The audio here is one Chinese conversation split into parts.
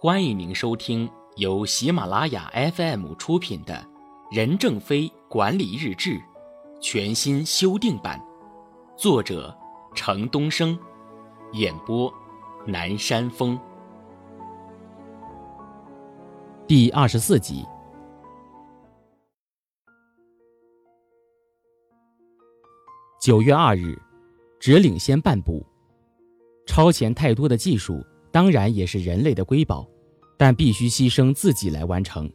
欢迎您收听由喜马拉雅 FM 出品的《任正非管理日志》全新修订版，作者程东升，演播南山风。第二十四集。九月二日，只领先半步，超前太多的技术。当然也是人类的瑰宝，但必须牺牲自己来完成。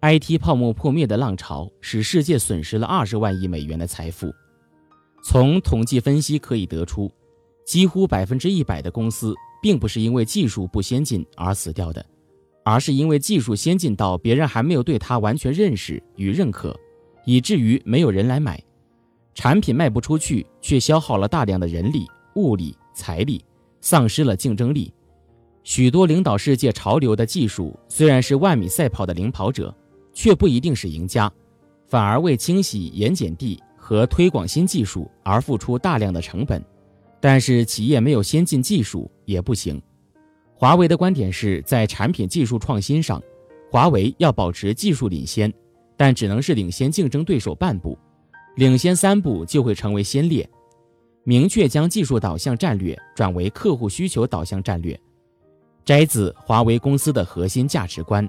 IT 泡沫破灭的浪潮使世界损失了二十万亿美元的财富。从统计分析可以得出，几乎百分之一百的公司并不是因为技术不先进而死掉的，而是因为技术先进到别人还没有对它完全认识与认可，以至于没有人来买，产品卖不出去，却消耗了大量的人力、物力、财力，丧失了竞争力。许多领导世界潮流的技术虽然是万米赛跑的领跑者，却不一定是赢家，反而为清洗盐碱地和推广新技术而付出大量的成本。但是企业没有先进技术也不行。华为的观点是在产品技术创新上，华为要保持技术领先，但只能是领先竞争对手半步，领先三步就会成为先烈。明确将技术导向战略转为客户需求导向战略。摘自华为公司的核心价值观。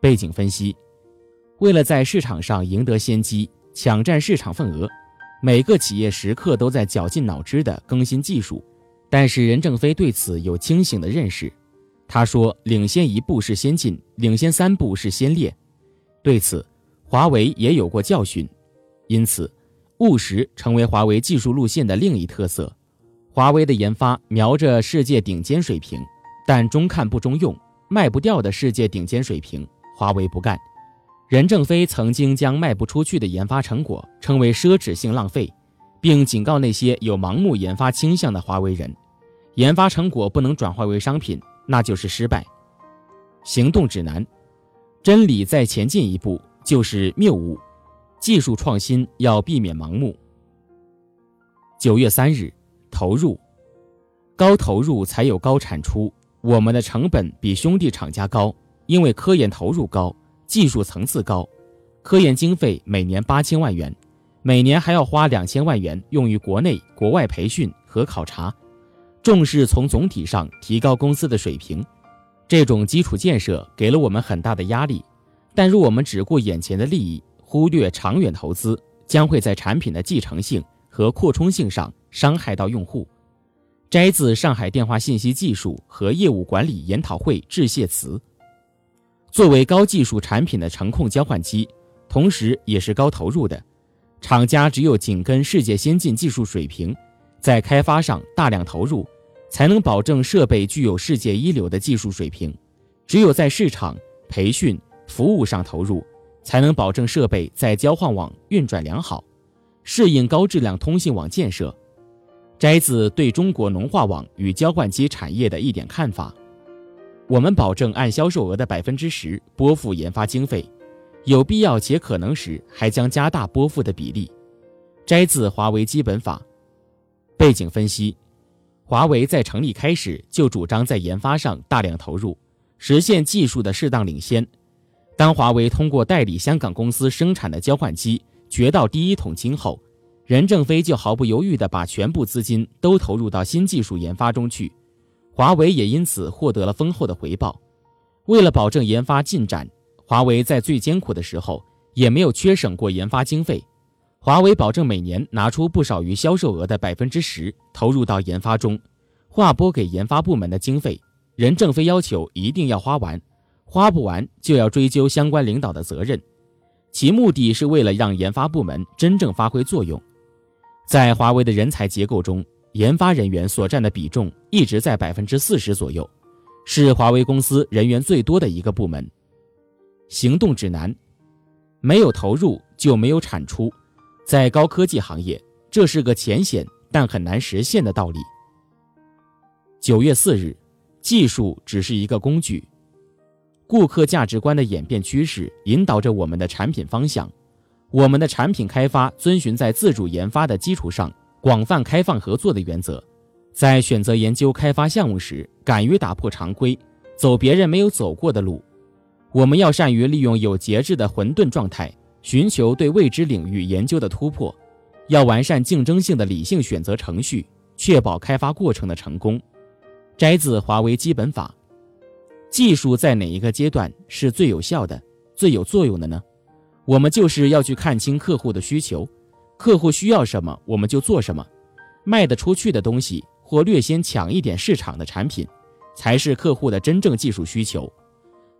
背景分析：为了在市场上赢得先机、抢占市场份额，每个企业时刻都在绞尽脑汁地更新技术。但是任正非对此有清醒的认识。他说：“领先一步是先进，领先三步是先烈。”对此，华为也有过教训。因此，务实成为华为技术路线的另一特色。华为的研发瞄着世界顶尖水平。但中看不中用，卖不掉的世界顶尖水平，华为不干。任正非曾经将卖不出去的研发成果称为奢侈性浪费，并警告那些有盲目研发倾向的华为人：研发成果不能转化为商品，那就是失败。行动指南：真理再前进一步就是谬误，技术创新要避免盲目。九月三日，投入，高投入才有高产出。我们的成本比兄弟厂家高，因为科研投入高，技术层次高，科研经费每年八千万元，每年还要花两千万元用于国内、国外培训和考察，重视从总体上提高公司的水平。这种基础建设给了我们很大的压力，但若我们只顾眼前的利益，忽略长远投资，将会在产品的继承性和扩充性上伤害到用户。摘自上海电话信息技术和业务管理研讨会致谢词。作为高技术产品的程控交换机，同时也是高投入的，厂家只有紧跟世界先进技术水平，在开发上大量投入，才能保证设备具有世界一流的技术水平；只有在市场、培训、服务上投入，才能保证设备在交换网运转良好，适应高质量通信网建设。摘自对中国农化网与交换机产业的一点看法：我们保证按销售额的百分之十拨付研发经费，有必要且可能时还将加大拨付的比例。摘自华为基本法。背景分析：华为在成立开始就主张在研发上大量投入，实现技术的适当领先。当华为通过代理香港公司生产的交换机掘到第一桶金后，任正非就毫不犹豫地把全部资金都投入到新技术研发中去，华为也因此获得了丰厚的回报。为了保证研发进展，华为在最艰苦的时候也没有缺省过研发经费。华为保证每年拿出不少于销售额的百分之十投入到研发中，划拨给研发部门的经费，任正非要求一定要花完，花不完就要追究相关领导的责任。其目的是为了让研发部门真正发挥作用。在华为的人才结构中，研发人员所占的比重一直在百分之四十左右，是华为公司人员最多的一个部门。行动指南：没有投入就没有产出，在高科技行业，这是个浅显但很难实现的道理。九月四日，技术只是一个工具，顾客价值观的演变趋势引导着我们的产品方向。我们的产品开发遵循在自主研发的基础上广泛开放合作的原则，在选择研究开发项目时，敢于打破常规，走别人没有走过的路。我们要善于利用有节制的混沌状态，寻求对未知领域研究的突破。要完善竞争性的理性选择程序，确保开发过程的成功。摘自华为基本法。技术在哪一个阶段是最有效的、最有作用的呢？我们就是要去看清客户的需求，客户需要什么，我们就做什么。卖得出去的东西或略先抢一点市场的产品，才是客户的真正技术需求。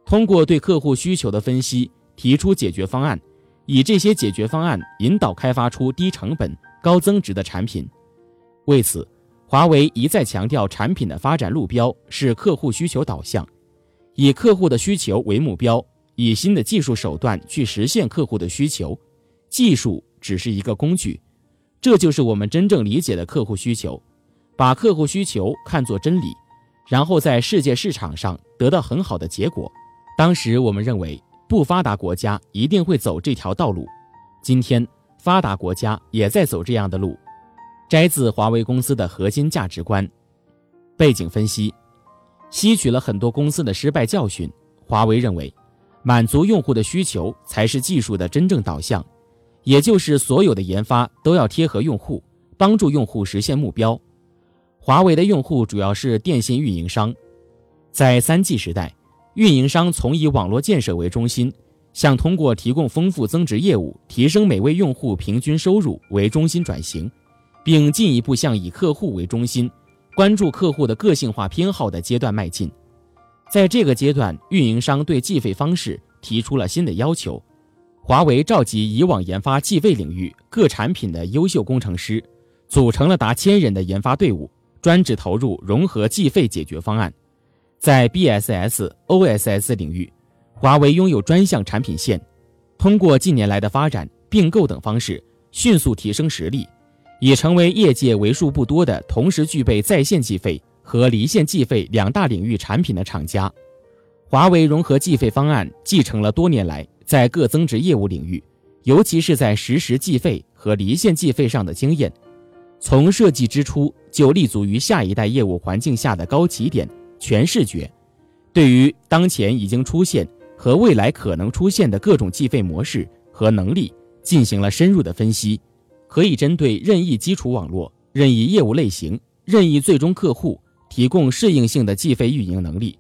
通过对客户需求的分析，提出解决方案，以这些解决方案引导开发出低成本、高增值的产品。为此，华为一再强调，产品的发展路标是客户需求导向，以客户的需求为目标，以新的技术手段去实现客户的需求。技术只是一个工具。这就是我们真正理解的客户需求，把客户需求看作真理，然后在世界市场上得到很好的结果。当时我们认为不发达国家一定会走这条道路，今天发达国家也在走这样的路。摘自华为公司的核心价值观。背景分析：吸取了很多公司的失败教训，华为认为，满足用户的需求才是技术的真正导向。也就是所有的研发都要贴合用户，帮助用户实现目标。华为的用户主要是电信运营商，在三 G 时代，运营商从以网络建设为中心，向通过提供丰富增值业务、提升每位用户平均收入为中心转型，并进一步向以客户为中心、关注客户的个性化偏好的阶段迈进。在这个阶段，运营商对计费方式提出了新的要求。华为召集以往研发计费领域各产品的优秀工程师，组成了达千人的研发队伍，专职投入融合计费解决方案。在 BSS、OSS 领域，华为拥有专项产品线，通过近年来的发展、并购等方式，迅速提升实力，已成为业界为数不多的同时具备在线计费和离线计费两大领域产品的厂家。华为融合计费方案继承了多年来。在各增值业务领域，尤其是在实时计费和离线计费上的经验，从设计之初就立足于下一代业务环境下的高起点、全视觉，对于当前已经出现和未来可能出现的各种计费模式和能力进行了深入的分析，可以针对任意基础网络、任意业务类型、任意最终客户提供适应性的计费运营能力，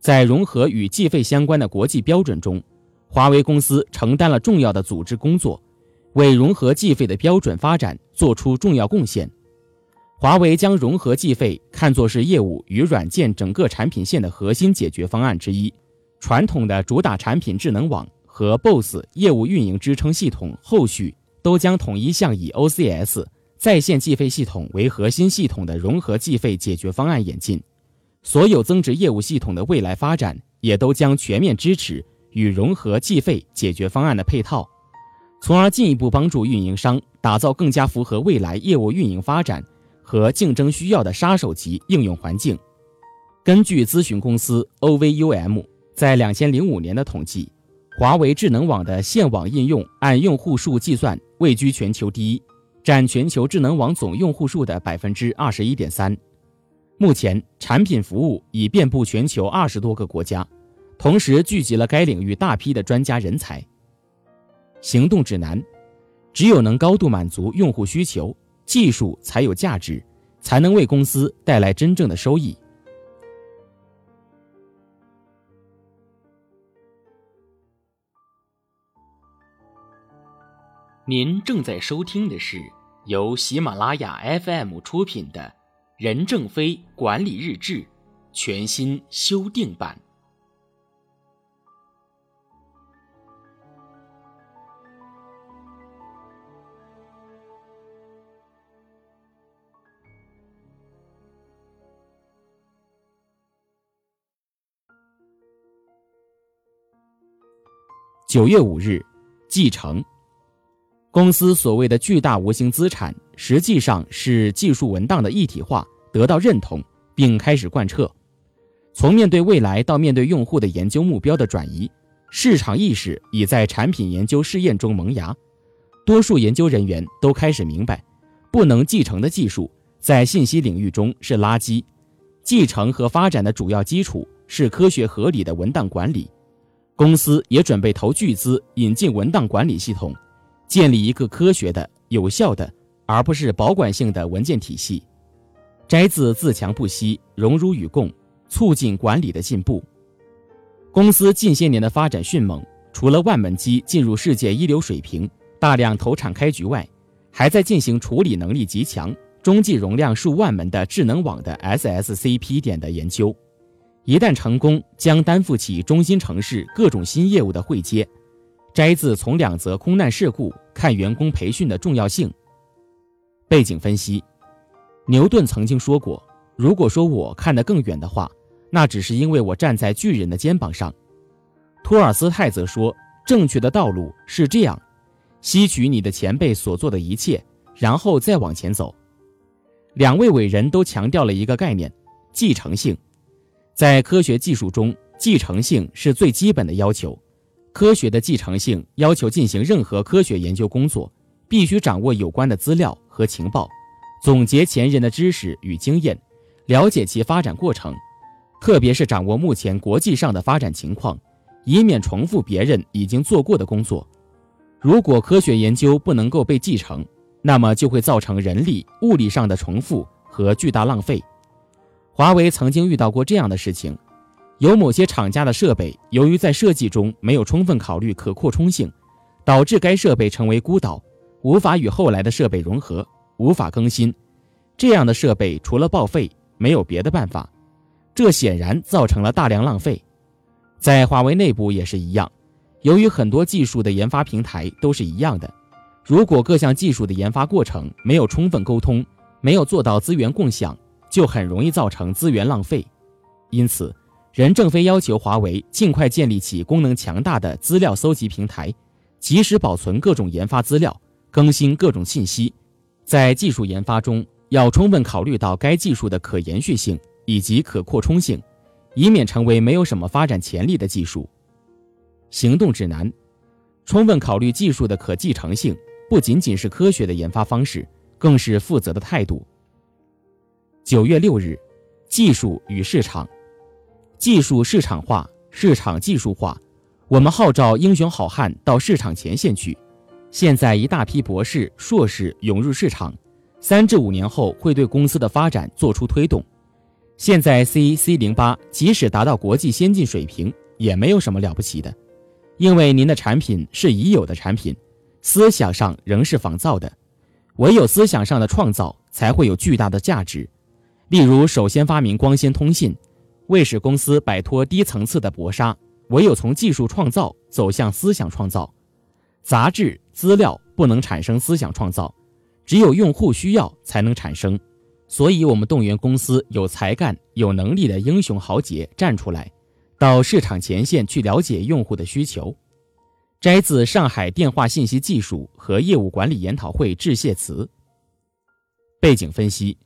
在融合与计费相关的国际标准中。华为公司承担了重要的组织工作，为融合计费的标准发展做出重要贡献。华为将融合计费看作是业务与软件整个产品线的核心解决方案之一。传统的主打产品智能网和 BOSS 业务运营支撑系统，后续都将统一向以 OCS 在线计费系统为核心系统的融合计费解决方案演进。所有增值业务系统的未来发展，也都将全面支持。与融合计费解决方案的配套，从而进一步帮助运营商打造更加符合未来业务运营发展和竞争需要的杀手级应用环境。根据咨询公司 OVUM 在两千零五年的统计，华为智能网的线网应用按用户数计算位居全球第一，占全球智能网总用户数的百分之二十一点三。目前，产品服务已遍布全球二十多个国家。同时聚集了该领域大批的专家人才。行动指南：只有能高度满足用户需求，技术才有价值，才能为公司带来真正的收益。您正在收听的是由喜马拉雅 FM 出品的《任正非管理日志》全新修订版。九月五日，继承公司所谓的巨大无形资产，实际上是技术文档的一体化得到认同，并开始贯彻。从面对未来到面对用户的研究目标的转移，市场意识已在产品研究试验中萌芽。多数研究人员都开始明白，不能继承的技术在信息领域中是垃圾，继承和发展的主要基础是科学合理的文档管理，公司也准备投巨资引进文档管理系统，建立一个科学的、有效的，而不是保管性的文件体系。摘自自强不息，荣辱与共，促进管理的进步。公司近些年的发展迅猛，除了万门机进入世界一流水平，大量投产开局外，还在进行处理能力极强、中继容量数万门的智能网的 SSCP 点的研究。一旦成功，将担负起中心城市各种新业务的汇接。摘自从两则空难事故看员工培训的重要性。背景分析。牛顿曾经说过：“如果说我看得更远的话，那只是因为我站在巨人的肩膀上。”托尔斯泰则说：“正确的道路是这样，吸取你的前辈所做的一切，然后再往前走。”两位伟人都强调了一个概念：继承性。在科学技术中，继承性是最基本的要求。科学的继承性要求进行任何科学研究工作，必须掌握有关的资料和情报。总结前人的知识与经验，了解其发展过程，特别是掌握目前国际上的发展情况，以免重复别人已经做过的工作。如果科学研究不能够被继承，那么就会造成人力、物力上的重复和巨大浪费。华为曾经遇到过这样的事情：有某些厂家的设备，由于在设计中没有充分考虑可扩充性，导致该设备成为孤岛，无法与后来的设备融合。无法更新，这样的设备除了报废没有别的办法，这显然造成了大量浪费。在华为内部也是一样，由于很多技术的研发平台都是一样的，如果各项技术的研发过程没有充分沟通，没有做到资源共享，就很容易造成资源浪费。因此，任正非要求华为尽快建立起功能强大的资料搜集平台，及时保存各种研发资料，更新各种信息。在技术研发中，要充分考虑到该技术的可延续性以及可扩充性，以免成为没有什么发展潜力的技术。行动指南：充分考虑技术的可继承性，不仅仅是科学的研发方式，更是负责的态度。九月六日，技术与市场，技术市场化，市场技术化，我们号召英雄好汉到市场前线去。现在一大批博士、硕士涌入市场，三至五年后会对公司的发展做出推动。现在 C C 零八即使达到国际先进水平，也没有什么了不起的，因为您的产品是已有的产品，思想上仍是仿造的。唯有思想上的创造，才会有巨大的价值。例如，首先发明光纤通信，为使公司摆脱低层次的搏杀，唯有从技术创造走向思想创造。杂志资料不能产生思想创造，只有用户需要才能产生。所以，我们动员公司有才干、有能力的英雄豪杰站出来，到市场前线去了解用户的需求。摘自上海电话信息技术和业务管理研讨会致谢词。背景分析：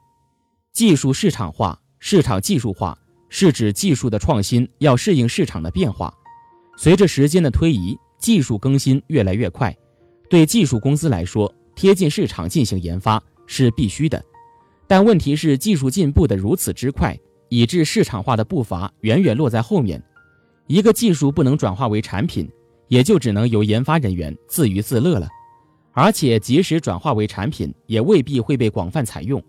技术市场化、市场技术化是指技术的创新要适应市场的变化，随着时间的推移。技术更新越来越快，对技术公司来说，贴近市场进行研发是必须的。但问题是，技术进步的如此之快，以致市场化的步伐远远落在后面。一个技术不能转化为产品，也就只能由研发人员自娱自乐了。而且，即使转化为产品，也未必会被广泛采用，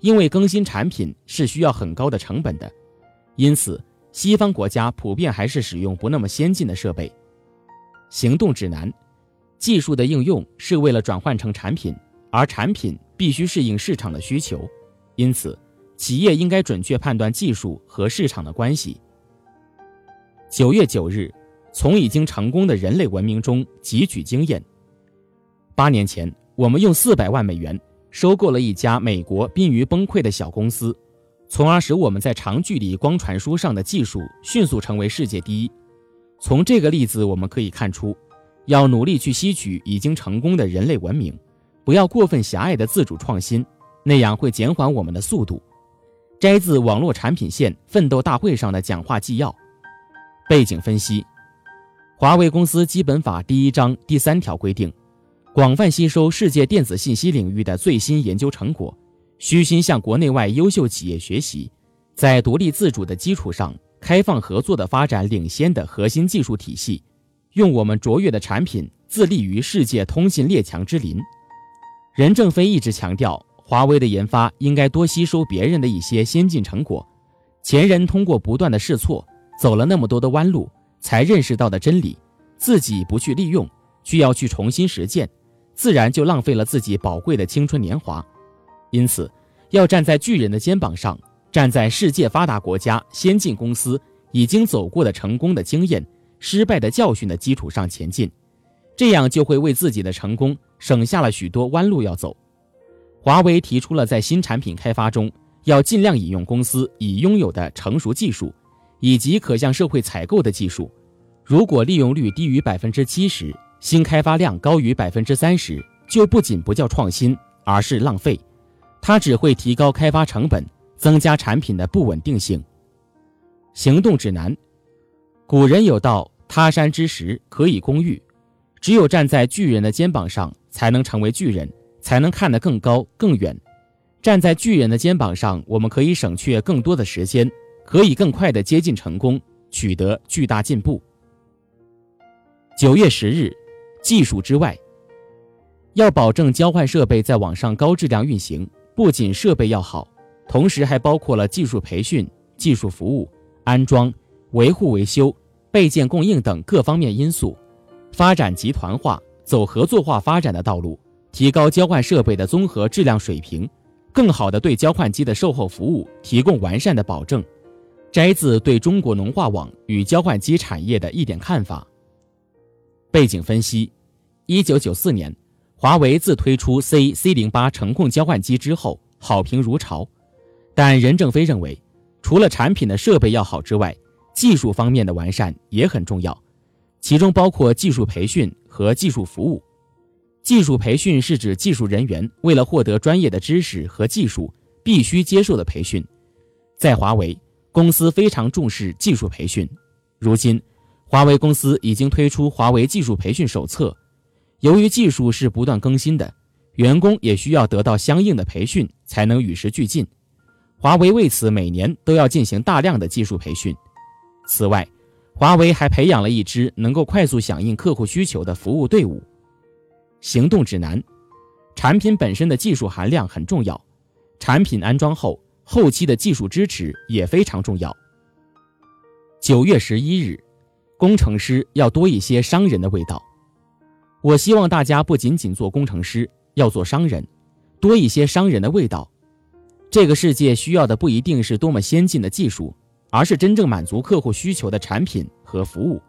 因为更新产品是需要很高的成本的。因此，西方国家普遍还是使用不那么先进的设备。行动指南：技术的应用是为了转换成产品，而产品必须适应市场的需求。因此，企业应该准确判断技术和市场的关系。九月九日，从已经成功的人类文明中汲取经验。八年前，我们用四百万美元收购了一家美国濒于崩溃的小公司，从而使我们在长距离光传输上的技术迅速成为世界第一。从这个例子我们可以看出，要努力去吸取已经成功的人类文明，不要过分狭隘的自主创新，那样会减缓我们的速度。摘自网络产品线奋斗大会上的讲话纪要。背景分析：华为公司基本法第一章第三条规定，广泛吸收世界电子信息领域的最新研究成果，虚心向国内外优秀企业学习，在独立自主的基础上。开放合作的发展领先的核心技术体系，用我们卓越的产品自立于世界通信列强之林。任正非一直强调，华为的研发应该多吸收别人的一些先进成果。前人通过不断的试错，走了那么多的弯路，才认识到的真理，自己不去利用，需要去重新实践，自然就浪费了自己宝贵的青春年华。因此，要站在巨人的肩膀上，站在世界发达国家、先进公司已经走过的成功的经验、失败的教训的基础上前进，这样就会为自己的成功省下了许多弯路要走。华为提出了在新产品开发中。要尽量引用公司已拥有的成熟技术，以及可向社会采购的技术。如果利用率低于百分之七十，新开发量高于百分之三十，就不仅不叫创新，而是浪费。它只会提高开发成本，增加产品的不稳定性。行动指南：古人有道，他山之石，可以攻玉。只有站在巨人的肩膀上，才能成为巨人，才能看得更高更远。站在巨人的肩膀上，我们可以省却更多的时间，可以更快地接近成功，取得巨大进步。九月十日，技术之外，要保证交换设备在网上高质量运行，不仅设备要好，同时还包括了技术培训、技术服务、安装、维护维修、备件供应等各方面因素。发展集团化、走合作化发展的道路，提高交换设备的综合质量水平。更好的对交换机的售后服务提供完善的保证。摘自对中国农化网与交换机产业的一点看法。背景分析：一九九四年，华为自推出 C C 零八程控交换机之后，好评如潮。但任正非认为，除了产品的设备要好之外，技术方面的完善也很重要，其中包括技术培训和技术服务。技术培训是指技术人员为了获得专业的知识和技术，必须接受的培训。在华为公司非常重视技术培训。如今，华为公司已经推出华为技术培训手册。由于技术是不断更新的，员工也需要得到相应的培训，才能与时俱进。华为为此每年都要进行大量的技术培训。此外，华为还培养了一支能够快速响应客户需求的服务队伍。行动指南，产品本身的技术含量很重要，产品安装后后期的技术支持也非常重要。九月十一日，工程师要多一些商人的味道。我希望大家不仅仅做工程师，要做商人，多一些商人的味道。这个世界需要的不一定是多么先进的技术，而是真正满足客户需求的产品和服务，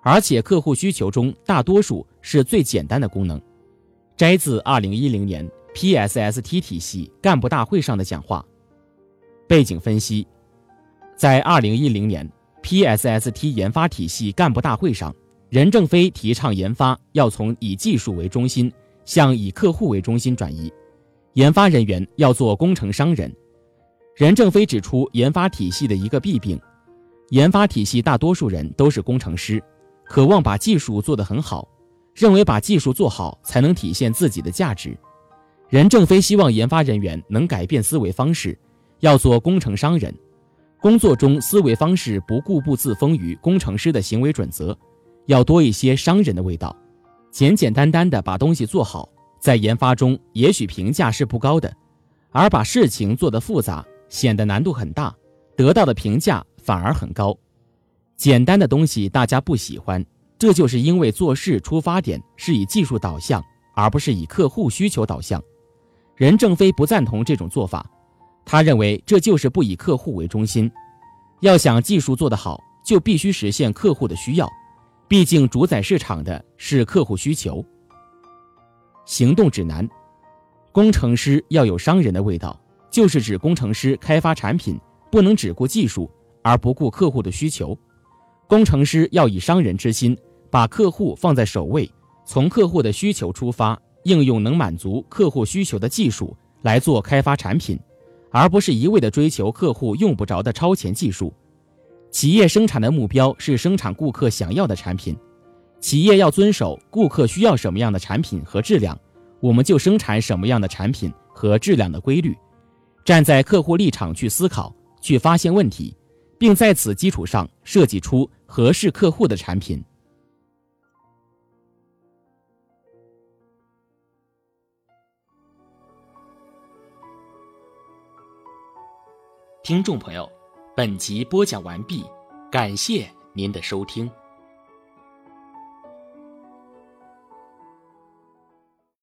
而且客户需求中大多数是最简单的功能。摘自二零一零年 PSST 体系干部大会上的讲话。背景分析：在二零一零年 PSST 研发体系干部大会上，任正非提倡研发要从以技术为中心向以客户为中心转移，研发人员要做工程商人。任正非指出，研发体系的一个弊病：研发体系大多数人都是工程师，渴望把技术做得很好。认为把技术做好才能体现自己的价值。任正非希望研发人员能改变思维方式，要做工程商人。工作中思维方式不固步自封于工程师的行为准则，要多一些商人的味道。简简单单的把东西做好，在研发中也许评价是不高的，而把事情做得复杂，显得难度很大，得到的评价反而很高。简单的东西大家不喜欢。这就是因为做事出发点是以技术导向，而不是以客户需求导向。任正非不赞同这种做法，他认为这就是不以客户为中心。要想技术做得好，就必须实现客户的需要，毕竟主宰市场的是客户需求。行动指南：工程师要有商人的味道，就是指工程师开发产品不能只顾技术而不顾客户的需求。工程师要以商人之心，把客户放在首位，从客户的需求出发，应用能满足客户需求的技术来做开发产品，而不是一味的追求客户用不着的超前技术。企业生产的目标是生产顾客想要的产品，企业要遵守顾客需要什么样的产品和质量，我们就生产什么样的产品和质量的规律。站在客户立场去思考，去发现问题。并在此基础上设计出合适客户的产品。听众朋友，本集播讲完毕，感谢您的收听。